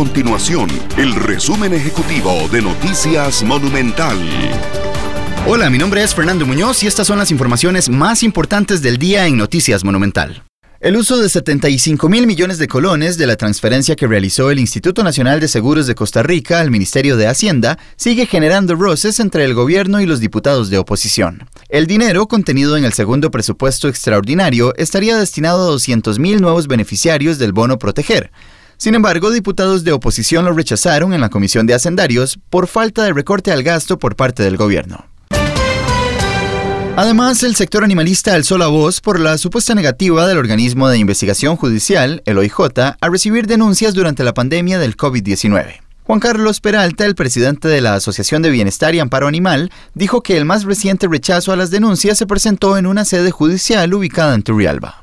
continuación el resumen ejecutivo de Noticias Monumental. Hola, mi nombre es Fernando Muñoz y estas son las informaciones más importantes del día en Noticias Monumental. El uso de 75 mil millones de colones de la transferencia que realizó el Instituto Nacional de Seguros de Costa Rica al Ministerio de Hacienda sigue generando roces entre el gobierno y los diputados de oposición. El dinero contenido en el segundo presupuesto extraordinario estaría destinado a 200 mil nuevos beneficiarios del bono proteger. Sin embargo, diputados de oposición lo rechazaron en la Comisión de Hacendarios por falta de recorte al gasto por parte del gobierno. Además, el sector animalista alzó la voz por la supuesta negativa del organismo de investigación judicial, el OIJ, a recibir denuncias durante la pandemia del COVID-19. Juan Carlos Peralta, el presidente de la Asociación de Bienestar y Amparo Animal, dijo que el más reciente rechazo a las denuncias se presentó en una sede judicial ubicada en Turrialba.